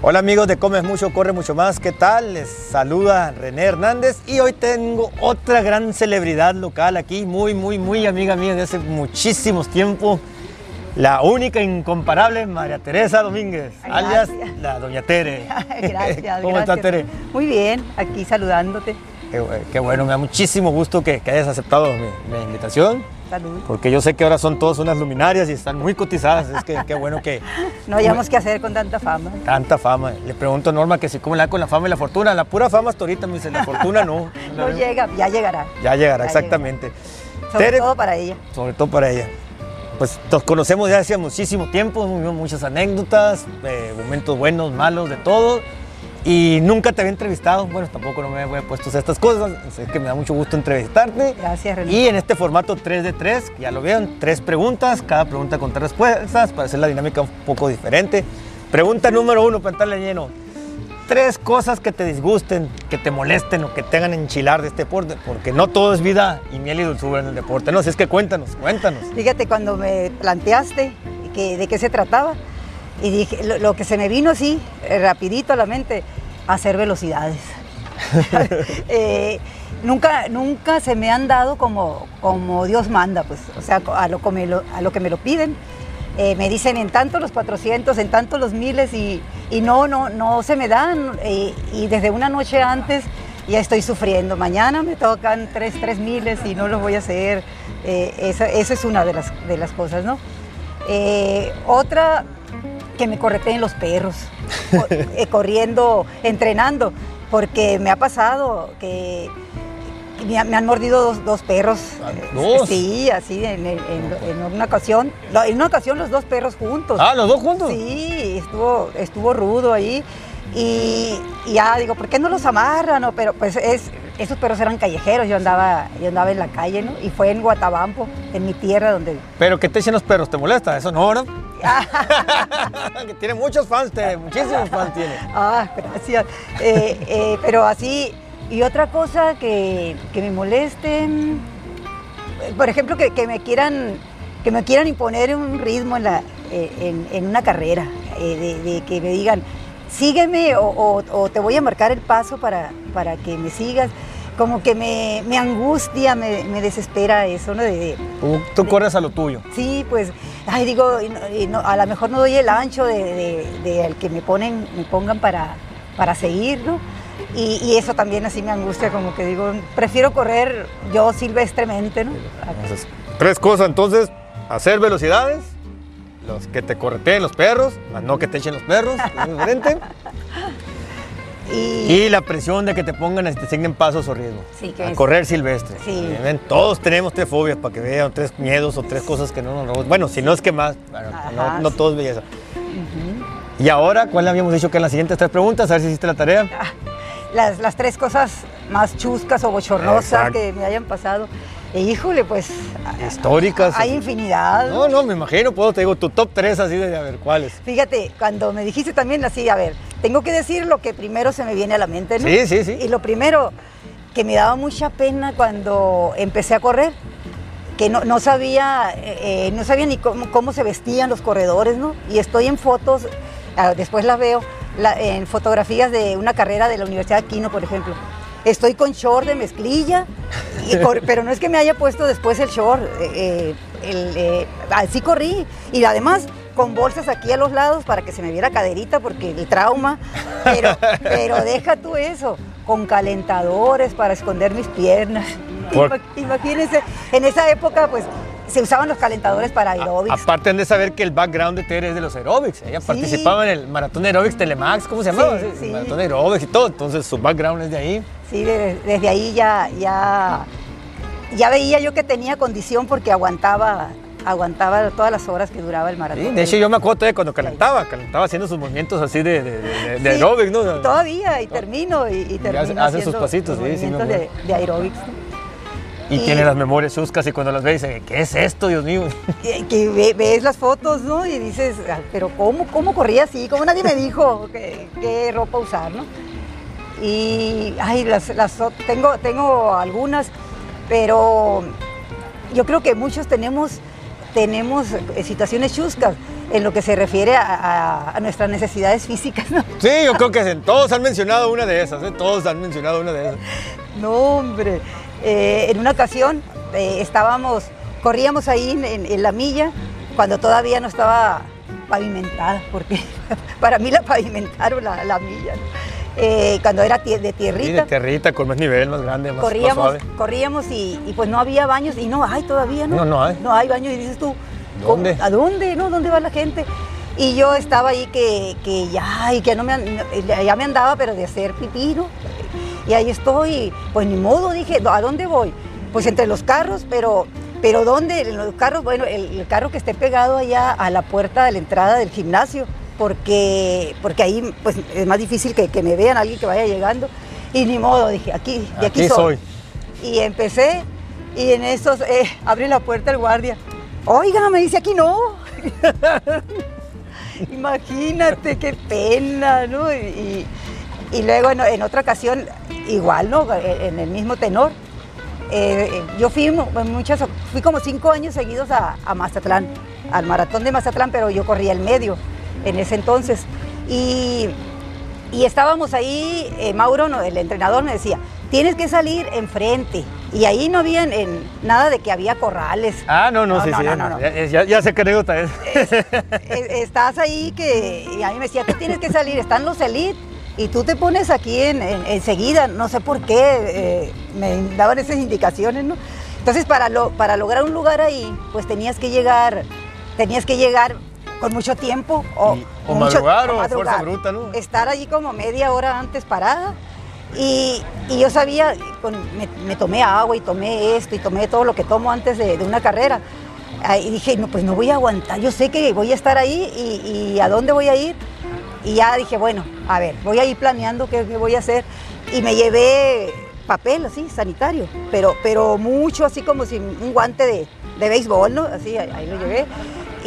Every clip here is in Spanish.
Hola amigos de Comes Mucho, Corre Mucho Más, ¿qué tal? Les saluda René Hernández y hoy tengo otra gran celebridad local aquí, muy, muy, muy amiga mía de hace muchísimos tiempos, la única incomparable María Teresa Domínguez, alias la Doña Tere. gracias. ¿Cómo estás, Tere? Muy bien, aquí saludándote. Qué, qué, bueno, me da muchísimo gusto que, que hayas aceptado mi, mi invitación. Salud. Porque yo sé que ahora son todas unas luminarias y están muy cotizadas. Es que qué bueno que. No hayamos que hacer con tanta fama. Tanta fama. Le pregunto a Norma que si cómo le da con la fama y la fortuna. La pura fama hasta ahorita me dice, la fortuna no. no llega, ya llegará. Ya llegará, ya exactamente. Llegará. Sobre Tere, todo para ella. Sobre todo para ella. Pues nos conocemos ya hace muchísimo tiempo, muchas anécdotas, eh, momentos buenos, malos, de todo. Y nunca te había entrevistado, bueno, tampoco no me había puesto estas cosas, es que me da mucho gusto entrevistarte. Gracias, René. Y en este formato 3 de 3, ya lo vieron, tres preguntas, cada pregunta con tres respuestas, para hacer la dinámica un poco diferente. Pregunta número uno, para entrarle lleno. Tres cosas que te disgusten, que te molesten o que te hagan enchilar de este deporte, porque no todo es vida y miel y dulzura en el deporte, ¿no? Así es que cuéntanos, cuéntanos. Fíjate, cuando me planteaste que, de qué se trataba, y dije, lo, lo, que se me vino así, eh, rapidito a la mente, hacer velocidades. eh, nunca, nunca se me han dado como, como Dios manda, pues, o sea, a lo, a lo que me lo piden. Eh, me dicen en tanto los 400, en tanto los miles y, y no, no, no se me dan. Eh, y desde una noche antes ya estoy sufriendo. Mañana me tocan tres, tres miles y no los voy a hacer. Eh, esa, esa, es una de las, de las cosas, ¿no? otra, que me correteen los perros, eh, corriendo, entrenando, porque me ha pasado que me, han mordido dos, dos perros. ¿Dos? Sí, así en, en, en, una ocasión. En una ocasión los dos perros juntos. Ah, los dos juntos. Sí, estuvo, estuvo rudo ahí. Y, y ya digo, ¿por qué no los amarran? No, pero pues es, esos perros eran callejeros, yo andaba, yo andaba en la calle, ¿no? Y fue en Guatabampo, en mi tierra donde... ¿Pero qué te dicen los perros? ¿Te molesta? Eso no, ¿no? tiene muchos fans, te, muchísimos fans tiene. Ah, gracias. Eh, eh, pero así, y otra cosa que, que me moleste, por ejemplo, que, que, me quieran que me quieran imponer un ritmo en, la, en, en una carrera, eh, de, de, que me digan, sígueme o, o, o, te voy a marcar el paso para, para que me sigas. Como que me, me angustia, me, me, desespera eso, ¿no? De, Tú, tú de, corres a lo tuyo. Sí, pues, ay, digo, y no, a lo mejor no doy el ancho de, de, al que me ponen, me pongan para, para seguir, ¿no? Y, y, eso también así me angustia, como que digo, prefiero correr yo silvestremente, ¿no? Entonces, tres cosas, entonces, hacer velocidades, los que te correteen los perros, más no que te echen los perros, es diferente. Y... y... la presión de que te pongan, te asignen pasos o riesgos. Sí, a es... correr silvestre. Sí. ¿Ven? Todos tenemos tres fobias para que vean, tres miedos o tres cosas que no nos Bueno, si no es que más, bueno, Ajá, no, no, todo es belleza. Uh -huh. Y ahora, ¿cuál habíamos dicho que en las siguientes tres preguntas? A ver si hiciste la tarea. Las, las tres cosas más chuscas o bochornosas que me hayan pasado. E híjole, pues. Históricas. Hay infinidad. No, no, me imagino, puedo, te digo, tu top 3 así de a ver cuáles. Fíjate, cuando me dijiste también así, a ver, tengo que decir lo que primero se me viene a la mente, ¿no? Sí, sí, sí. Y lo primero, que me daba mucha pena cuando empecé a correr, que no, no sabía, eh, no sabía ni cómo, cómo, se vestían los corredores, ¿no? Y estoy en fotos, ah, después las veo, la, en fotografías de una carrera de la Universidad de Quino, por ejemplo estoy con short de mezclilla, y cor, pero no es que me haya puesto después el short, eh, el, eh, así corrí. Y además con bolsas aquí a los lados para que se me viera caderita porque el trauma, pero, pero deja tú eso, con calentadores para esconder mis piernas. Por... Imagínense, en esa época pues se usaban los calentadores para aeróbics. Aparte han de saber que el background de Tere es de los aeróbics. Ella sí. participaba en el maratón aeróbics Telemax, ¿cómo se llamaba? Sí, sí. El maratón aeróbics y todo. Entonces su background es de ahí. Sí, desde, desde ahí ya, ya, ya veía yo que tenía condición porque aguantaba aguantaba todas las horas que duraba el maratón. Sí, de hecho, yo me acuerdo de cuando calentaba, calentaba haciendo sus movimientos así de, de, de, de sí, aeróbics, ¿no? Todavía, y termino, y, y termino. Hace, sus pasitos, sí, sí, de, de aeróbics. Y, y, tiene las memorias chuscas y cuando las ves dice, ¿qué es esto, Dios mío? Que, que ve, ves las fotos, ¿no? Y dices, pero ¿cómo, cómo corría así? ¿Cómo nadie me dijo qué, qué ropa usar, no? Y, ay, las, las, tengo, tengo algunas, pero yo creo que muchos tenemos tenemos eh, situaciones chuscas en lo que se refiere a, a- a nuestras necesidades físicas. ¿no? Sí, yo creo que todos han mencionado una de esas, ¿eh? todos han mencionado una de esas. No, hombre. Eh, en una ocasión eh, estábamos, corríamos ahí en, en- en la milla cuando todavía no estaba pavimentada, porque para mí la pavimentaron la, la milla. ¿no? Eh, cuando era de Sí, tierrita. de tierrita, con más nivel, más grande, más, más corríamos, suave. corríamos y, y pues no había baños y no hay todavía, ¿no? No, no hay. No hay baños y dices tú. ¿Dónde? ¿A dónde? ¿No? ¿Dónde va la gente? Y yo estaba ahí que, que ya, y que no me, ya me andaba, pero de hacer pipí, ¿no? Y ahí estoy, pues ni modo, dije, ¿a dónde voy? Pues entre los carros, pero, pero ¿dónde? En los carros, bueno, el, el carro que esté pegado allá a la puerta de la entrada del gimnasio, porque, porque ahí pues es más difícil que, que me vean alguien que vaya llegando. Y ni modo, dije, aquí, de aquí, Aquí soy. soy. Y empecé, y en esos, eh, abre la puerta el guardia. Oiga, me dice, aquí no. Imagínate, qué pena, ¿no? Y, y- luego en, en otra ocasión, igual, ¿no? En el mismo tenor. eh, yo fui, muchas, fui como cinco años seguidos a, a Mazatlán, al maratón de Mazatlán, pero yo corría el medio en ese entonces. Y, y estábamos ahí, eh, Mauro, no, el entrenador, me decía, tienes que salir enfrente. Y ahí no había en- nada de que había corrales. Ah, no, no, sí, sí. no, no, no. Ya, ya- ya sé qué anécdota es. Estás ahí que y a mí me decía, tú tienes que salir, están los elite y tú te pones aquí en, en- enseguida, no sé por qué, eh, me daban esas indicaciones, ¿no? Entonces para, lo, para lograr un lugar ahí, pues tenías que llegar, tenías que llegar con mucho tiempo o, Y- o mucho- madrugar, o fuerza bruta, ¿no? Estar allí como media hora antes parada. Y, y yo sabía, con- me, me tomé agua y tomé esto y tomé todo lo que tomo antes de, de una carrera. Y dije, no, pues no voy a aguantar, yo sé que voy a estar ahí y, y a dónde voy a ir. Y ya dije, bueno, a ver, voy a ir planeando qué, qué voy a hacer. Y me llevé papel así, sanitario, pero, pero mucho así como si un guante de, de béisbol, ¿no? Así, ahí, ahí lo llevé.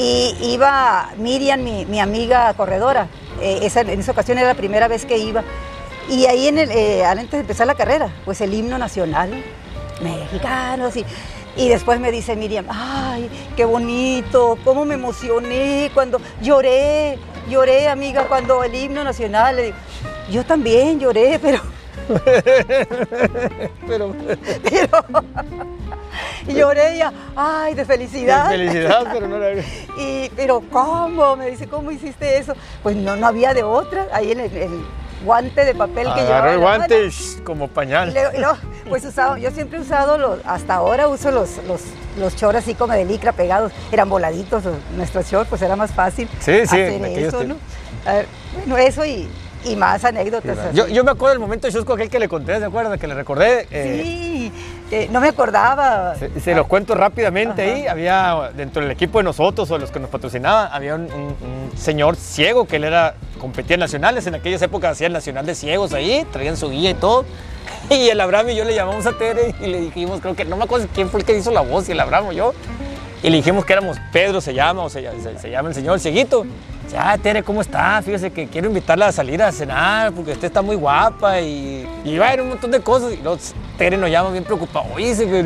Y iba Miriam, mi, mi amiga corredora. Eh, esa, en esa ocasión era la primera vez que iba. Y ahí en el, eh, antes de empezar la carrera, pues el himno nacional, mexicanos y, y después me dice Miriam, ay, qué bonito, cómo me emocioné cuando lloré, lloré amiga cuando el himno nacional, Le digo, yo también lloré, pero, Pero, pero, y lloré ya, ay, de felicidad. felicidad, pero no era... Y, pero ¿cómo? Me dice, ¿cómo hiciste eso? Pues no, no había de otra, ahí en el, el guante de papel que llevaba. Agarró el la guante y, como Y pañal. y luego, pues usaba, yo siempre he usado los, hasta ahora uso los, los, los shorts así como de licra pegados, eran voladitos nuestros shorts, pues era más fácil Sí, sí, hacer eso, ¿no? A ver, bueno, eso y, y más anécdotas. Yo, yo me acuerdo del momento de Chusco aquel que le conté, ¿se acuerdan? Que le recordé. eh, Sí, que no me acordaba. Se, se los cuento rápidamente Ajá. ahí. Había dentro del equipo de nosotros o los que nos patrocinaban, había un, un- un señor ciego que él era, competía en nacionales. En aquellas épocas hacían nacional de ciegos ahí, traían su guía y todo. Y el Abraham y yo le llamamos a Tere y le dijimos, creo que, no me acuerdo quién fue el que hizo la voz, si el Abraham o yo. Y le dijimos que éramos Pedro, se llama, o se, se- se llama el señor cieguito. Dice, ah, Tere, ¿cómo está? Fíjese que quiero invitarla a salir a cenar porque usted está muy guapa y, y va a ir un montón de cosas. Y luego Tere nos llama bien preocupado. Oye, dice que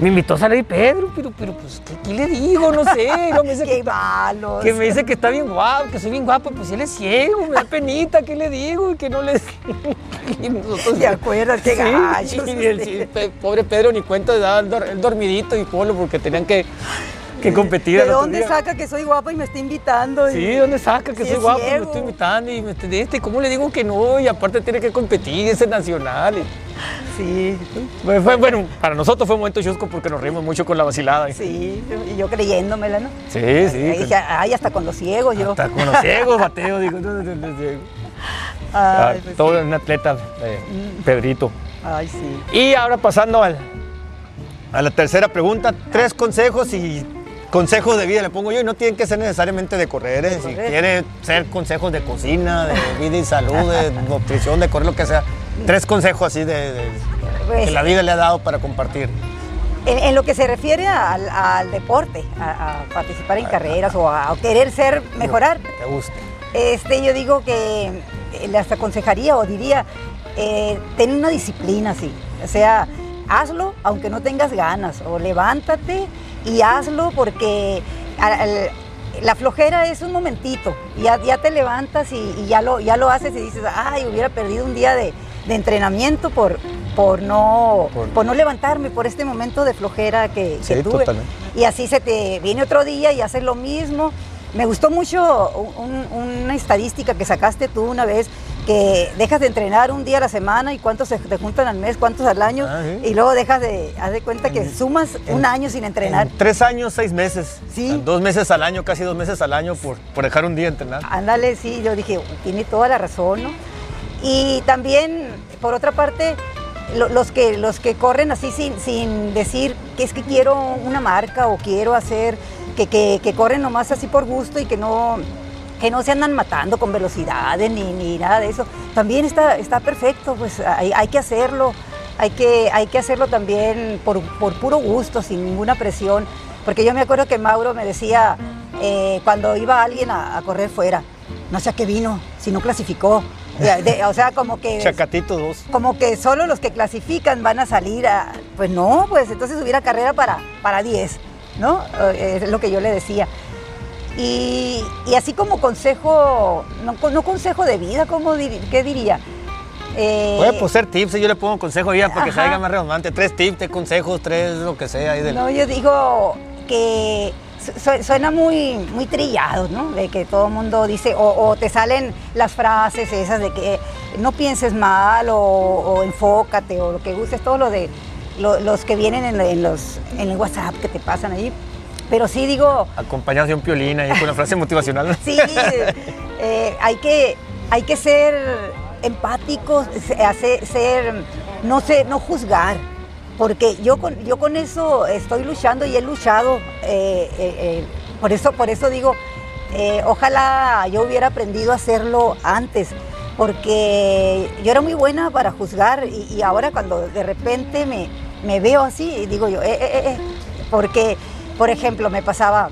me invitó a salir Pedro, pero, pero pues, ¿qué, qué le digo? No sé. Me dice Qué que, malos. que me dice que está bien guapo, que soy bien guapa, pues él es ciego, me da penita, ¿qué le digo? Y que no le... y nosotros- ¿Te acuerdas? Qué Sí, gachos y el, sí, pe- pobre Pedro ni cuenta de dar el dormidito y polo porque tenían que, que competir. ¿De dónde saca que soy guapa y me está invitando? Y- Sí, ¿dónde saca que Sí, soy es guapo? y Me estoy invitando y me este, ¿cómo le digo que no? Y aparte tiene que competir, es el nacional. y- Sí, fue- bueno, para nosotros fue un momento chusco porque nos rimos mucho con la vacilada. sí, y yo creyéndomela, ¿no? Sí, sí. dije, ay, hasta con los ciegos yo. Hasta con los ciegos, bateo, digo. Ay, Ah, pues todo sí. un atleta, eh, Pedrito. Ay, sí. Y ahora pasando al, a la tercera pregunta, tres consejos y consejos de vida le pongo yo y no tienen que ser necesariamente de correr, ¿eh? si quiere ser consejos de cocina, de vida y salud, de nutrición, de correr, lo que sea. Tres consejos así de, de- Pues, que la vida le ha dado para compartir. En, en lo que se refiere al, al deporte, a, a participar en carreras o a, a querer ser, mejorar, Te gusta. este, yo digo que eh, les aconsejaría o diría, eh, ten una disciplina así. O sea, hazlo aunque no tengas ganas, o levántate y hazlo porque la flojera es un momentito, ya, ya te levantas y, ya, lo, ya lo haces y dices, ay, hubiera perdido un día de, entrenamiento por, por, no, por, no levantarme, por este momento de flojera que, tuve. Y así se te viene otro día y haces lo mismo. Me gustó mucho una estadística que sacaste tú una vez, que dejas de entrenar un día a la semana y cuántos se te juntan al mes, cuántos al año, ah, y luego dejas de, haz de cuenta que sumas un año sin entrenar. tres años, seis meses. Sí. dos meses al año, casi dos meses al año por, por dejar un día de entrenar. Ándale, sí, yo dije, tiene toda la razón, ¿no? Y también, por otra parte, los, que, los que corren así sin, sin decir que es que quiero una marca o quiero hacer, que, que, que corren nomás así por gusto y que no que no se andan matando con velocidades ni, ni nada de eso. También está, está perfecto, pues hay, hay que hacerlo, hay que, hay que hacerlo también por, por, puro gusto, sin ninguna presión. Porque yo me acuerdo que Mauro me decía, eh, cuando iba alguien a, correr fuera, no sé a qué vino, si no clasificó. o sea, como que... Chacatito dos. Como que solo los que clasifican van a salir a... Pues no, pues entonces hubiera carrera para, para 10, ¿no? Eh, es lo que yo le decía. Y, así como consejo, no, consejo de vida, ¿cómo ¿qué diría? Eh, Puede pues ser tips, yo le pongo consejo de vida para que salga más redundante. Tres tips, tres consejos, tres lo que sea. Ahí No, yo digo que suena muy, muy trillado, ¿no? De que todo el mundo dice, o, te salen las frases esas de que no pienses mal o, enfócate o lo que gustes, todo lo de los que vienen en, los, en el WhatsApp que te pasan ahí. Pero sí digo... Acompañados de un piolín ahí con una frase motivacional. sí, eh, hay, que, hay que ser empáticos, ser, no sé, no juzgar. Porque yo con, yo con eso estoy luchando y he luchado. Eh, eh, por, eso, por eso digo, ojalá yo hubiera aprendido a hacerlo antes porque yo era muy buena para juzgar y, ahora cuando de repente me, me veo así, digo yo, eh, porque por ejemplo, me pasaba,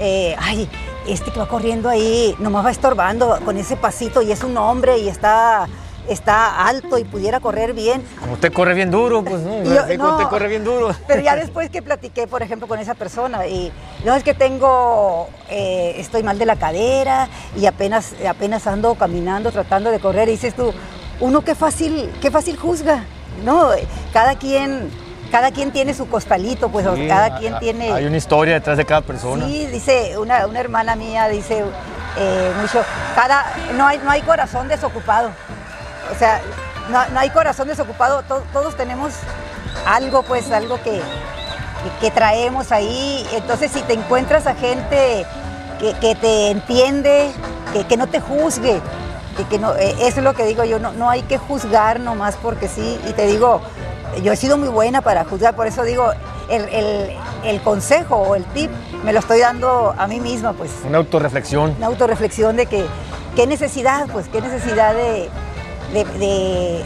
eh, ay, este que va corriendo ahí nomás va estorbando con ese pasito y es un hombre y está está alto y pudiera correr bien. Como usted corre bien duro, pues no, usted corre bien duro. Pero ya después que platiqué, por ejemplo, con esa persona y no es que tengo, eh, estoy mal de la cadera y apenas, apenas ando caminando, tratando de correr y dices tú, uno qué fácil, qué fácil juzga, ¿no? Cada quien cada quien tiene su costalito, pues cada quien tiene... Hay una historia detrás de cada persona. Sí, dice una, hermana mía, dice eh, mucho, cada, no, hay, no hay corazón desocupado. O sea, no, hay corazón desocupado, todos tenemos algo, pues algo que, que, traemos ahí. Entonces, si te encuentras a gente que, te entiende, que, no te juzgue, que, no, eh, eso es lo que digo yo, no, no hay que juzgar nomás porque sí. Y te digo, yo he sido muy buena para juzgar, por eso digo, el, consejo o el tip me lo estoy dando a mí misma, pues. Una autorreflexión. Una autorreflexión de que, qué necesidad, pues, qué necesidad de,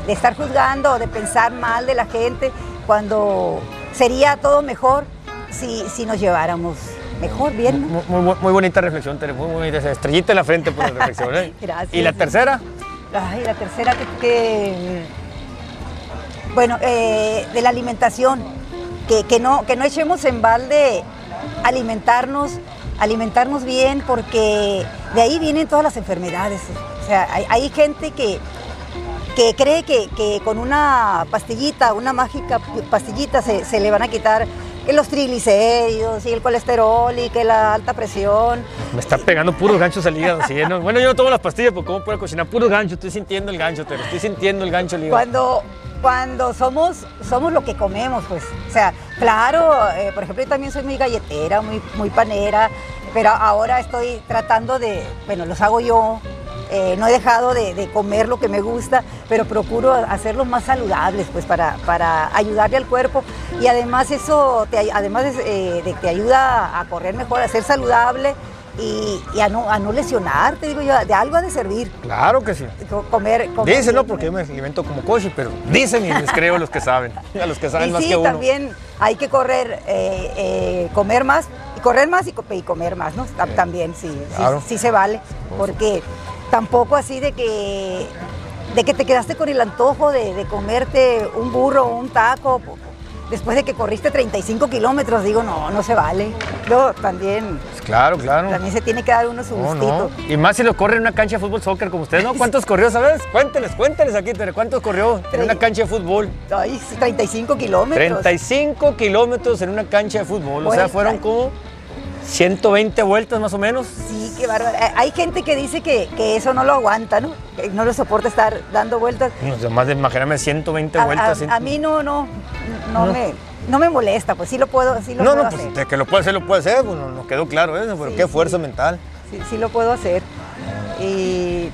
estar juzgando o de pensar mal de la gente cuando sería todo mejor si, si nos lleváramos mejor, bien. Muy, bonita reflexión, muy bonita, estrellita en la frente por la reflexión. ¿eh? Gracias. ¿Y la tercera? Ay, la tercera que bueno, eh, de la alimentación, que, no, que no echemos en balde alimentarnos, alimentarnos bien, porque de ahí vienen todas las enfermedades. O sea, hay, gente que, que cree que, con una pastillita, una mágica pastillita, se, le van a quitar los triglicéridos y el colesterol y que la alta presión. Me está pegando puros ganchos al hígado. Bueno, yo no tomo las pastillas, porque ¿cómo puedo cocinar puros ganchos? Estoy sintiendo el gancho, pero estoy sintiendo el gancho al hígado. Cuando, cuando somos, somos lo que comemos, pues. O sea, claro, eh, por ejemplo, yo también soy muy galletera, muy, muy panera, pero ahora estoy tratando de, bueno, los hago yo, eh, no he dejado de, comer lo que me gusta, pero procuro hacerlos más saludables, pues para, para ayudarle al cuerpo. Y además eso, te, además de, eh, de, te ayuda a correr mejor, a ser saludable, y, a, no, a no lesionarte, digo yo, de algo ha de servir. Claro que sí. Comer, comer no, porque yo me alimento como coche, pero dicen y les creo a los que saben, a los que saben más que uno. también hay que correr, eh, eh, comer más, y correr más y, comer más, ¿no? También, sí, sí, se vale, porque tampoco así de que de que te quedaste con el antojo de, de comerte un burro o un taco después de que corriste 35 kilómetros, digo, no, no se vale. Yo también Claro, claro. También se tiene que dar uno su No, gustito. no. Y más si lo corre en una cancha de fútbol soccer como ustedes, ¿no? ¿Cuántos corrió, sabes? Cuénteles, cuénteles aquí, ¿cuántos corrió en una cancha de fútbol? Ay, sí, 35 kilómetros. 35 kilómetros en una cancha de fútbol. O sea, Vuelta. fueron como 120 vueltas más o menos. Sí, qué bárbaro. Eh, Hay gente que dice que, que eso no lo aguanta, ¿no? Que no lo soporta estar dando vueltas. No más de, imagíname, 120 A, vueltas. a- a mí no, no, no, Me, no me molesta, pues sí lo puedo, sí lo no, puedo no, pues hacer. de que lo puede hacer, lo puede hacer. Pues no- nos quedó claro eso, pero Sí, qué sí. fuerza mental. Sí, sí lo puedo hacer. Y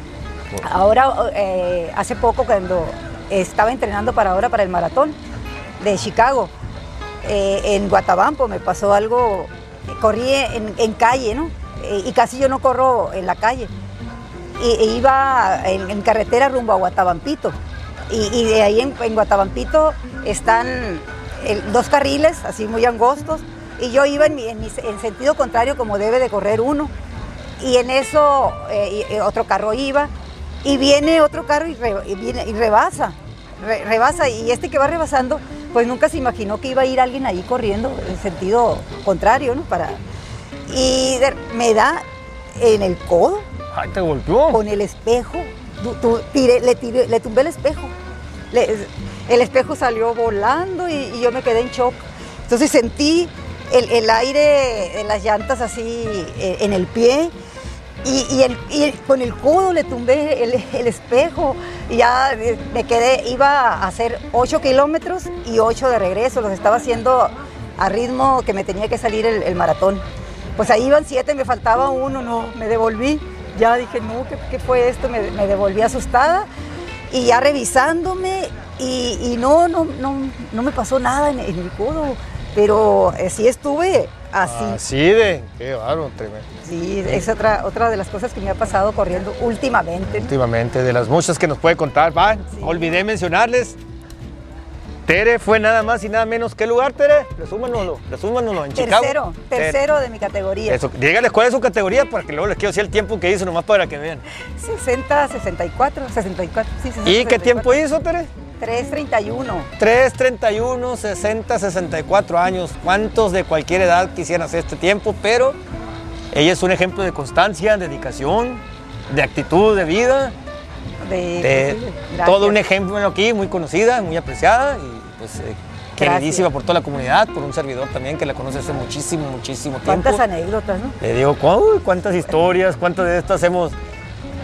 ahora, eh, hace poco cuando estaba entrenando para ahora para el maratón de Chicago, eh, en Guatabampo me pasó algo, corrí en, calle, ¿no? Eh, y casi yo no corro en la calle. Y, e iba en, carretera rumbo a Guatabampito. Y, y de ahí en, en Guatabampito están dos carriles, así muy angostos, y yo iba en, sentido contrario como debe de correr uno. Y en eso eh, otro carro iba, y viene otro carro y, rebasa, re- rebasa, y este que va rebasando, pues nunca se imaginó que iba a ir alguien ahí corriendo en sentido contrario, ¿no? Para, y me da en el codo, Ay, te golpeó. con el espejo. Tiré- le, tiré- le tumbé el espejo. Le- el espejo salió volando y, y yo me quedé en shock. Entonces sentí el, el aire de las llantas así eh, en el pie y, y el- y con el codo le tumbé el, el espejo y ya eh, me quedé, iba a hacer 8 kilómetros y 8 de regreso, los estaba haciendo a ritmo que me tenía que salir el, el maratón. Pues ahí iban 7, me faltaba uno, no, me devolví. Ya dije, no, ¿qué, qué fue esto? Me, me devolví asustada y ya revisándome y, y no, no, no, no me pasó nada en, en el codo, pero eh, sí estuve así. Así de. Qué bárbaro, tremendo. Sí, es otra, otra de las cosas que me ha pasado corriendo últimamente. ¿no? Últimamente, de las muchas que nos puede contar. Va, olvidé mencionarles. Tere fue nada más y nada menos. ¿Qué lugar, Tere? Resúmanoslo, resúmanoslo. En Chicago. Tercero, Tere. tercero de mi categoría. Eso, dígales cuál es su categoría para que luego les quiero decir el tiempo que hizo, nomás para que vean. 60, 64, 64, sí, 60, ¿Y qué 64. tiempo hizo, Tere? 331. 3, 31, 60, 64 años. ¿Cuántos de cualquier edad quisieran hacer este tiempo? Pero ella es un ejemplo de constancia, dedicación, de actitud de vida, De, de pues, todo un ejemplo aquí, muy conocida, muy apreciada y pues eh, queridísima por toda la comunidad, por un servidor también que la conoce hace muchísimo, muchísimo tiempo. Cuántas anécdotas, ¿no? Le digo, "Uy, cuántas historias, cuántas de estas hemos,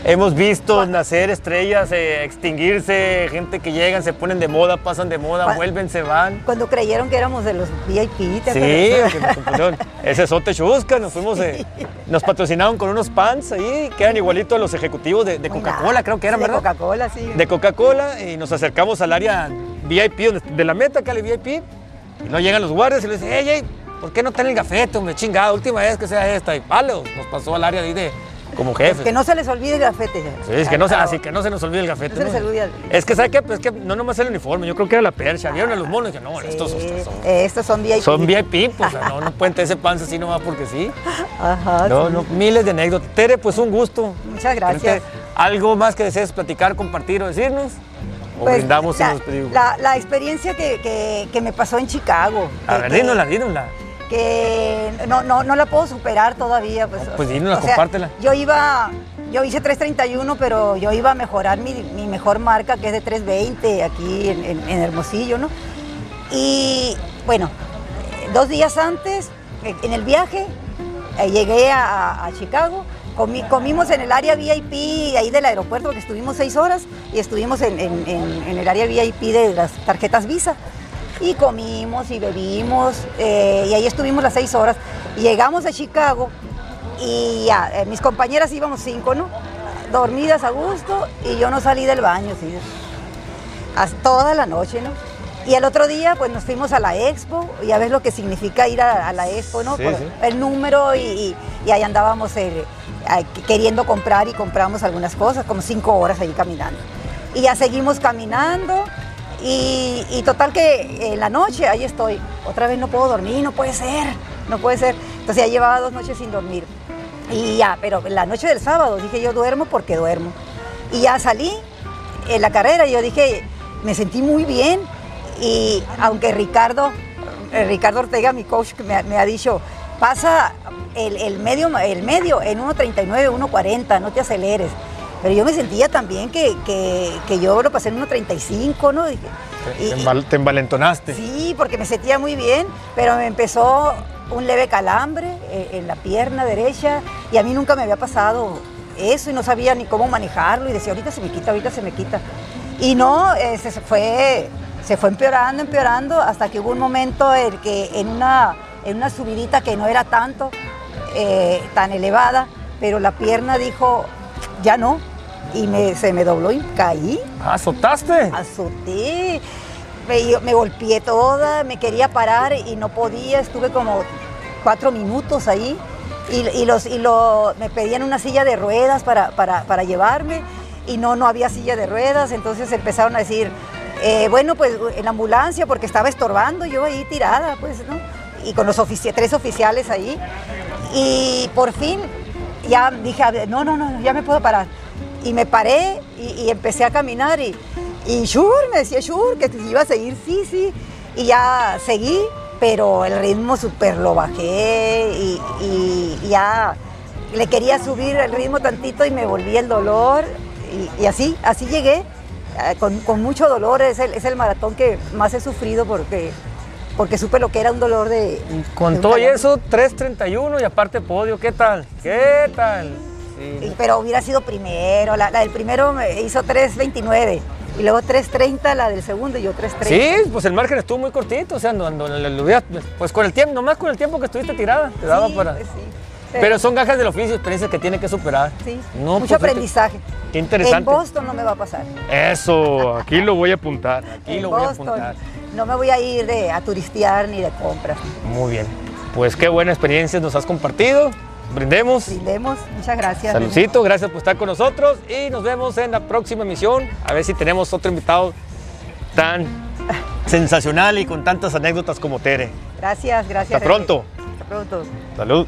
hemos visto nacer estrellas, eh, extinguirse, gente que llegan, se ponen de moda, pasan de moda, vuelven, se van. Cuando creyeron que éramos de los VIP, ¿te Sí, que. Ese es Ote Chusca, nos fuimos, eh, nos patrocinaron con unos pants ahí, que eran igualitos a los ejecutivos de, de Coca-Cola, creo que eran, De ¿verdad? Coca-Cola, sí. de Coca-Cola y nos acercamos al área VIP, de la meta, acá al VIP. Y no llegan los guardias y le dicen, hey, hey, ¿por qué no traen el gafete, hombre? Chingada, última vez que sea esta. Y vale, nos pasó al área de ahí de como jefes. Que no se les olvide el gafete. Sí, es que no, se, así que no se nos olvide el gafete. No se les olvide el- Es que, ¿sabe qué? Pues es que no nomás el uniforme, yo creo que era la percha. Vieron a los monos y que no, Sí, estos, estos son, eh, estos son VIP. son VIP, pues, o sea, no, no pueden tener ese panza así nomás porque sí. Ajá, No, sí. no, miles de anécdotas. Tere, pues un gusto. Muchas gracias. ¿Algo más que desees platicar, compartir o decirnos? ¿O Pues, brindamos y la, nos despedimos? la, la experiencia que, que- que me pasó en Chicago. A ver, dínosla, dínosla. Que no, no, no la puedo superar todavía. Pues, No, pues dínosla, o sea, compártela. Yo iba, yo hice 3.31, pero yo iba a mejorar mi, mi mejor marca, que es de 3.20 aquí en, en- en Hermosillo, ¿no? Y bueno, dos días antes, eh, en el viaje, eh, llegué a, a Chicago, comi- comimos en el área VIP ahí del aeropuerto, porque estuvimos seis horas, y estuvimos en- en el área VIP de las tarjetas Visa. Y comimos y bebimos, eh, y ahí estuvimos las seis horas. Llegamos a Chicago, y ya, eh, mis compañeras íbamos cinco, ¿no? Dormidas a gusto, y yo no salí del baño, sí. Hasta toda la noche, ¿no? Y el otro día, pues nos fuimos a la expo, ya ves lo que significa ir a, a la expo, ¿no? Sí, Por sí. El número y, y- y ahí andábamos eh, queriendo comprar y compramos algunas cosas, como cinco horas ahí caminando. Y ya seguimos caminando y, total que en la noche ahí estoy, otra vez no puedo dormir, no puede ser, no puede ser. Entonces ya llevaba dos noches sin dormir. Y ya, pero la noche del sábado dije yo duermo porque duermo. Y ya salí en la carrera y yo dije, me sentí muy bien. Y aunque Ricardo, eh, Ricardo Ortega, mi coach, me, me ha dicho pasa el, el medio, el medio en 1.39, 1.40, no te aceleres. Pero yo me sentía también que, que, que yo lo pasé en 1.35, ¿no? Y- Te, y- te enval- te envalentonaste. Sí, porque me sentía muy bien, pero me empezó un leve calambre eh, en la pierna derecha y a mí nunca me había pasado eso y no sabía ni cómo manejarlo y decía, ahorita se me quita, ahorita se me quita. Y no, eh, se se fue, se fue empeorando, empeorando, hasta que hubo un momento en que en una, en una subidita que no era tanto, eh, tan elevada, pero la pierna dijo, ya no, y me- se me dobló y caí. ¿azotaste? azoté, me, golpeé toda, me quería parar y no podía, estuve como cuatro minutos ahí. Y, y los, y lo, me pedían una silla de ruedas para, para- para llevarme. Y no, no había silla de ruedas, entonces empezaron a decir, eh, bueno, pues en la ambulancia porque estaba estorbando yo ahí tirada, pues, ¿no? Y con los ofici- tres oficiales ahí. Y por fin ya dije, no, no, no, ya me puedo parar. Y me paré y, empecé a caminar y, y Shur, me decía Shur, que iba a seguir, sí, sí. Y ya seguí, pero el ritmo súper lo bajé y, ya le quería subir el ritmo tantito y me volví el dolor. Y, y así, así llegué, eh, con, con mucho dolor. Es el, es el maratón que más he sufrido porque, porque supe lo que era un dolor de... Con todo y eso, 3.31 y aparte podio, ¿qué tal? ¿Qué tal? Sí. Pero hubiera sido primero. La, la del primero me hizo 3.29 y luego 3.30 la del segundo y yo 3.30. Sí, pues el margen estuvo muy cortito, o sea, no, no- pues con el tiempo, nomás con el tiempo que estuviste tirada, te daba Sí, para... pues sí. Pero son gajas del oficio, experiencias que tiene que superar. Sí, No, mucho pues, aprendizaje. Qué interesante. En Boston no me va a pasar. Eso, aquí lo voy a apuntar. Aquí en lo voy a apuntar. No me voy a ir de, a turistear ni de compras. Muy bien. Pues qué buena experiencia nos has compartido. Brindemos. Brindemos. Muchas gracias. Saludcito, gracias por estar con nosotros y nos vemos en la próxima emisión. A ver si tenemos otro invitado tan sensacional y con tantas anécdotas como Tere. Gracias, gracias. Hasta pronto. Hasta pronto. Salud.